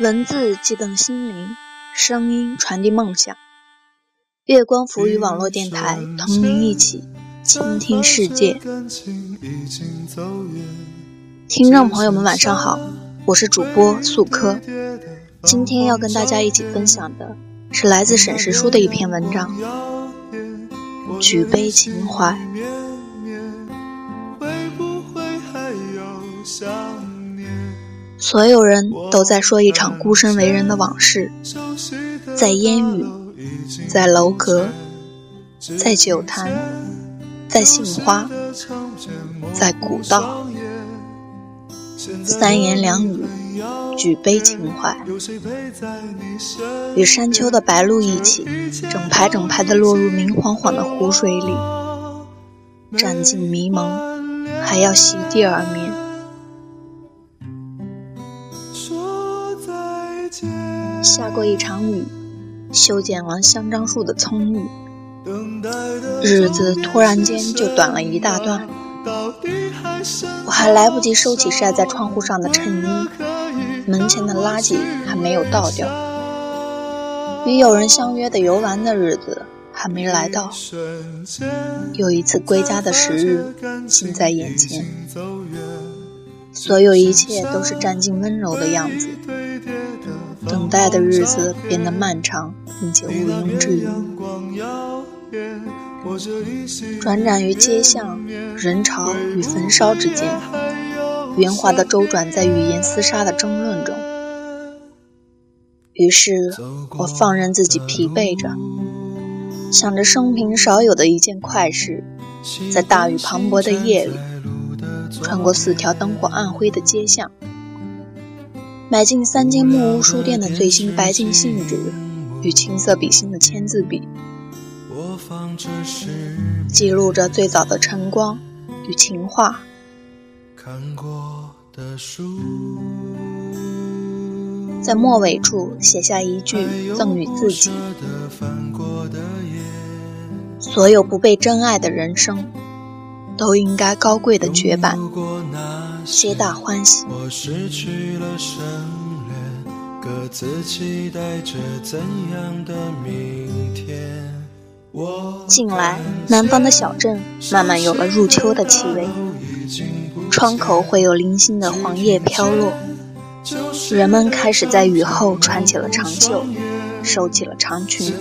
文字激动心灵，声音传递梦想。月光浮语网络电台，同您一起倾听世界。听众朋友们，晚上好，我是主播素科。今天要跟大家一起分享的是来自沈石书的一篇文章，《举杯情怀》。所有人都在说一场孤身为人的往事，在烟雨，在楼阁，在酒坛，在杏花，在古道，三言两语，举杯情怀，与山丘的白鹭一起，整排整排的落入明晃晃的湖水里，占尽迷蒙，还要席地而眠。下过一场雨，修剪完香樟树的葱郁，日子突然间就短了一大段。我还来不及收起晒在窗户上的衬衣，门前的垃圾还没有倒掉，与友人相约的游玩的日子还没来到，又一次归家的时日近在眼前，所有一切都是占尽温柔的样子。等待的日子变得漫长，并且毋庸置疑。转辗于街巷、人潮与焚烧之间，圆滑的周转在语言厮杀的争论中。于是我放任自己疲惫着，想着生平少有的一件快事，在大雨磅礴的夜里，穿过四条灯火暗灰的街巷。买进三间木屋书店的最新白金信纸与青色笔芯的签字笔，记录着最早的晨光与情话。在末尾处写下一句赠予自己：所有不被真爱的人生，都应该高贵的绝版。皆大欢喜。近来，南方的小镇慢慢有了入秋的气味，窗口会有零星的黄叶飘落，人们开始在雨后穿起了长袖，收起了长裙。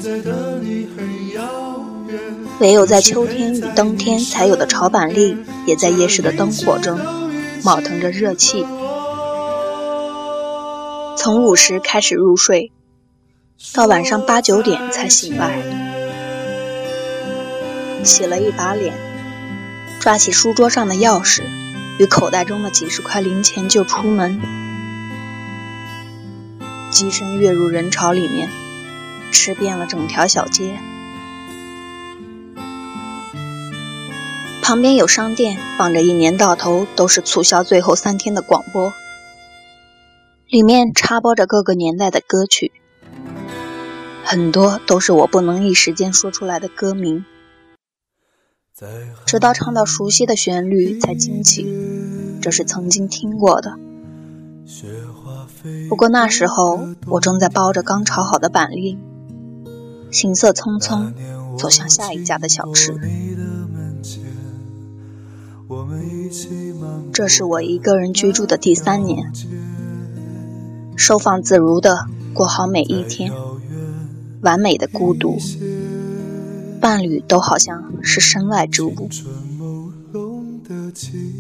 唯有在秋天与冬天才有的潮板栗，也在夜市的灯火中。冒腾着热气，从午时开始入睡，到晚上八九点才醒来。洗了一把脸，抓起书桌上的钥匙与口袋中的几十块零钱就出门，机身跃入人潮里面，吃遍了整条小街。旁边有商店，放着一年到头都是促销最后三天的广播，里面插播着各个年代的歌曲，很多都是我不能一时间说出来的歌名，直到唱到熟悉的旋律才惊起，这是曾经听过的。不过那时候我正在包着刚炒好的板栗，行色匆匆走向下一家的小吃。这是我一个人居住的第三年，收放自如的过好每一天，完美的孤独，伴侣都好像是身外之物。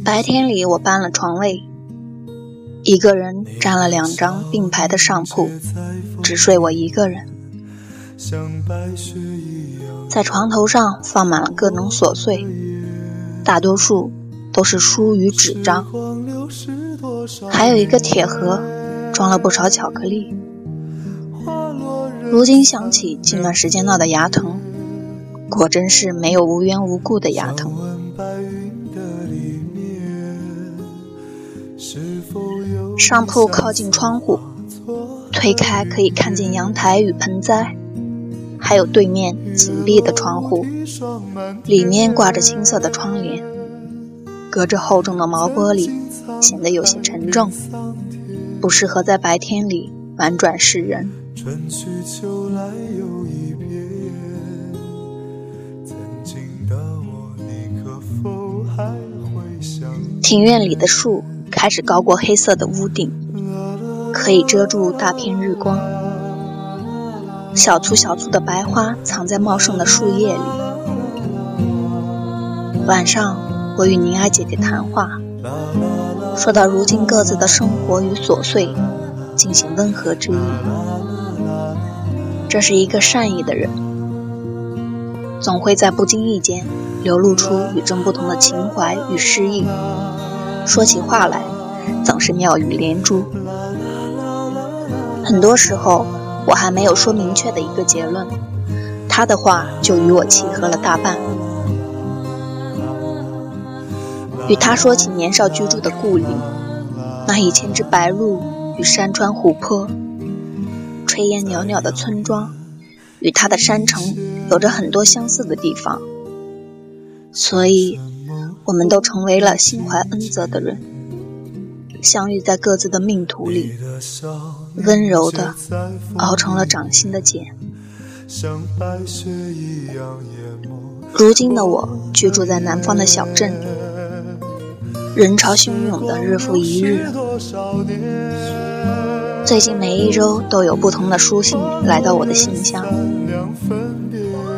白天里我搬了床位，一个人占了两张并排的上铺，只睡我一个人，在床头上放满了各种琐碎，大多数。都是书与纸张，还有一个铁盒，装了不少巧克力。如今想起近段时间闹的牙疼，果真是没有无缘无故的牙疼。上铺靠近窗户，推开可以看见阳台与盆栽，还有对面紧闭的窗户，里面挂着青色的窗帘。隔着厚重的毛玻璃，显得有些沉重，不适合在白天里婉转世人。庭院里的树开始高过黑色的屋顶，可以遮住大片日光。小簇小簇的白花藏在茂盛的树叶里。晚上，我与宁儿姐姐谈话，说到如今各自的生活与琐碎，进行温和之意。这是一个善意的人，总会在不经意间流露出与众不同的情怀与诗意。说起话来，总是妙语连珠。很多时候，我还没有说明确的一个结论，他的话就与我契合了大半。与他说起年少居住的故里，那一千只白鹭与山川湖泊、炊烟袅袅的村庄，与他的山城有着很多相似的地方，所以。我们都成为了心怀恩泽的人，相遇在各自的命途里，温柔的熬成了掌心的茧。如今的我居住在南方的小镇里，人潮汹涌的日复一日。最近每一周都有不同的书信来到我的信箱，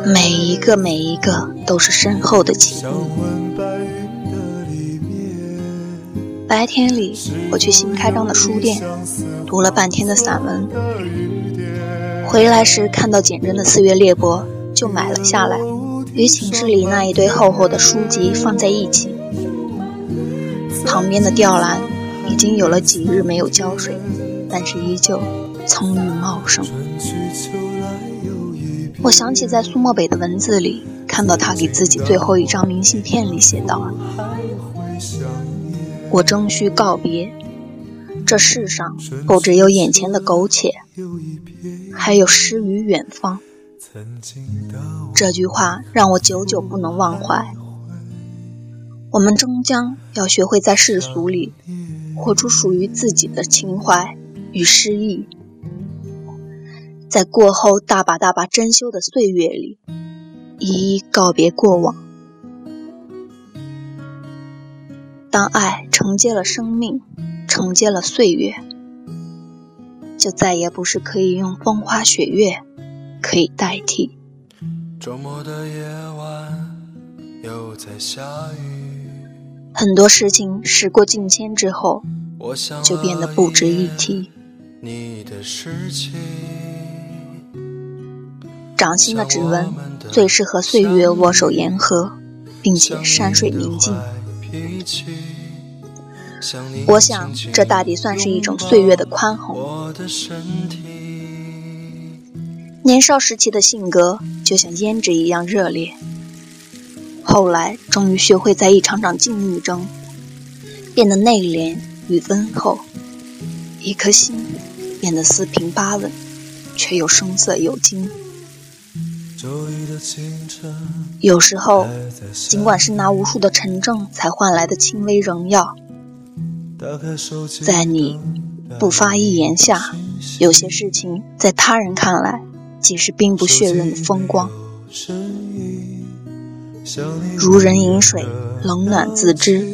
每一个每一个都是深厚的情谊。白天里，我去新开张的书店读了半天的散文，回来时看到简真的《四月裂帛》，就买了下来，与寝室里那一堆厚厚的书籍放在一起。旁边的吊兰已经有了几日没有浇水，但是依旧葱郁茂盛。我想起在苏漠北的文字里，看到他给自己最后一张明信片里写道。我终须告别，这世上不只有眼前的苟且，还有诗与远方。这句话让我久久不能忘怀。我们终将要学会在世俗里活出属于自己的情怀与诗意，在过后大把大把珍馐的岁月里，一一告别过往。当爱承接了生命，承接了岁月，就再也不是可以用风花雪月可以代替。周末的夜晚又在下雨，很多事情时过境迁之后，就变得不值一提。掌心的指纹最适合岁月握手言和，并且山水宁静。我想，这大抵算是一种岁月的宽宏。年少时期的性格就像胭脂一样热烈，后来终于学会在一场场境遇中变得内敛与温厚，一颗心变得四平八稳，却又声色有金。有时候，尽管是拿无数的沉重才换来的轻微荣耀，在你不发一言下，有些事情在他人看来，即是并不血刃的风光。如人饮水，冷暖自知，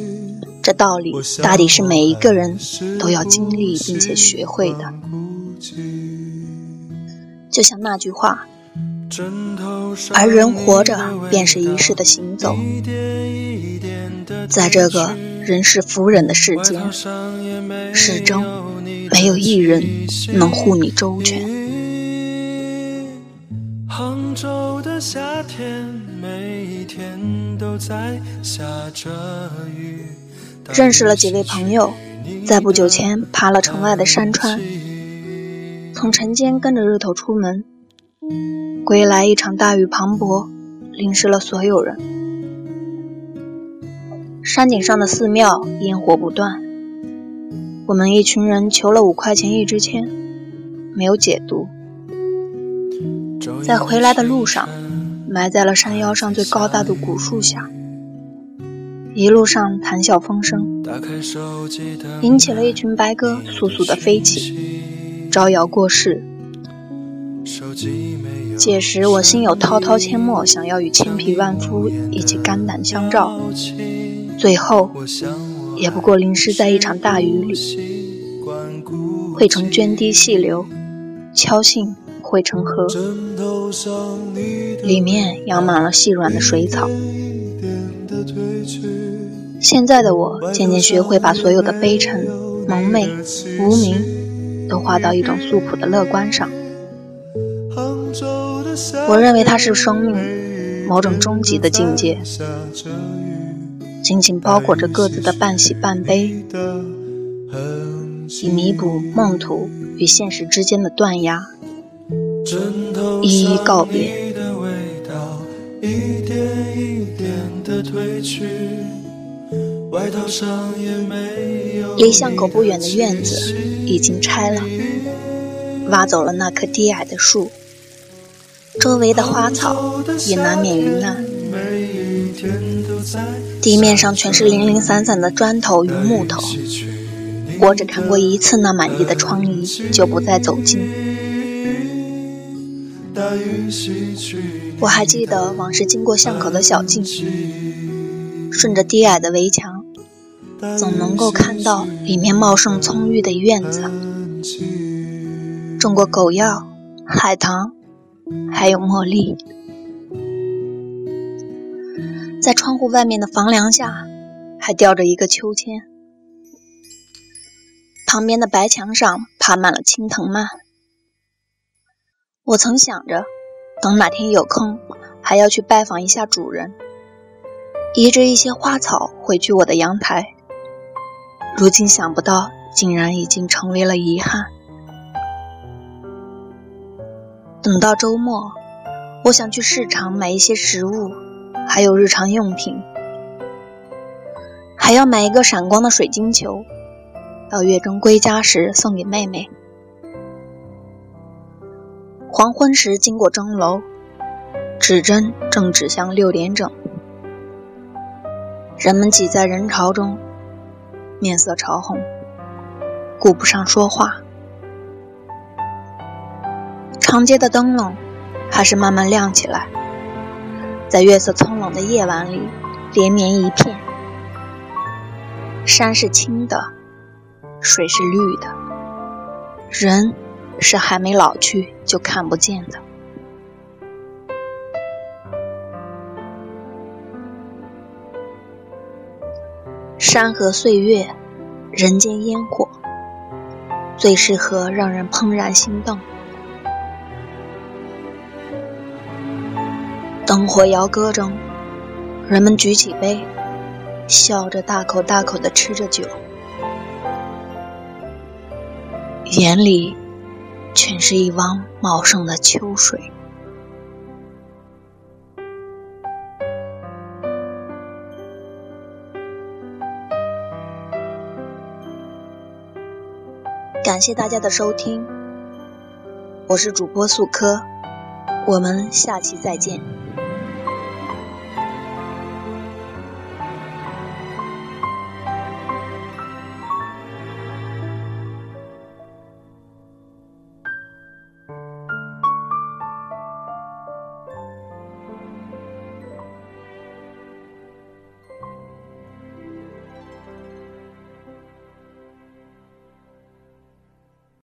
这道理大抵是每一个人都要经历并且学会的。就像那句话。而人活着便是一世的行走，在这个人世浮人的世间，始终没有一人能护你周全。认识了几位朋友，在不久前爬了城外的山川，从晨间跟着日头出门。归来一场大雨磅礴，淋湿了所有人。山顶上的寺庙烟火不断，我们一群人求了五块钱一支签，没有解毒。在回来的路上，埋在了山腰上最高大的古树下，一路上谈笑风生，引起了一群白鸽簌簌的飞起。招摇过市。届时我心有滔滔阡陌，想要与千匹万夫一起肝胆相照，最后也不过淋湿在一场大雨里，汇成涓滴细流，敲信汇成河，里面养满了细软的水草。现在的我渐渐学会把所有的悲沉、蒙昧、无名，都画到一种素朴的乐观上。我认为它是生命某种终极的境界，紧紧包裹着各自的半喜半悲，以弥补梦途与现实之间的断崖，一一告别。离巷口不远的院子已经拆了，挖走了那棵低矮的树。周围的花草也难免云烂，地面上全是零零散散的砖头与木头。我只看过一次那满地的疮痍，就不再走近。我还记得往事经过巷口的小径，顺着低矮的围墙，总能够看到里面茂盛葱郁的院子，种过狗药、海棠。还有茉莉，在窗户外面的房梁下，还吊着一个秋千。旁边的白墙上爬满了青藤蔓。我曾想着，等哪天有空，还要去拜访一下主人，移植一些花草回去我的阳台。如今想不到，竟然已经成为了遗憾。等到周末，我想去市场买一些食物，还有日常用品，还要买一个闪光的水晶球，到月中归家时送给妹妹。黄昏时经过钟楼，指针正指向六点整，人们挤在人潮中，面色潮红，顾不上说话。长街的灯笼还是慢慢亮起来，在月色葱胧的夜晚里，连绵一片。山是青的，水是绿的，人是还没老去就看不见的。山河岁月，人间烟火，最适合让人怦然心动。灯火摇歌中，人们举起杯，笑着大口大口的吃着酒，眼里全是一汪茂盛的秋水。感谢大家的收听，我是主播素科，我们下期再见。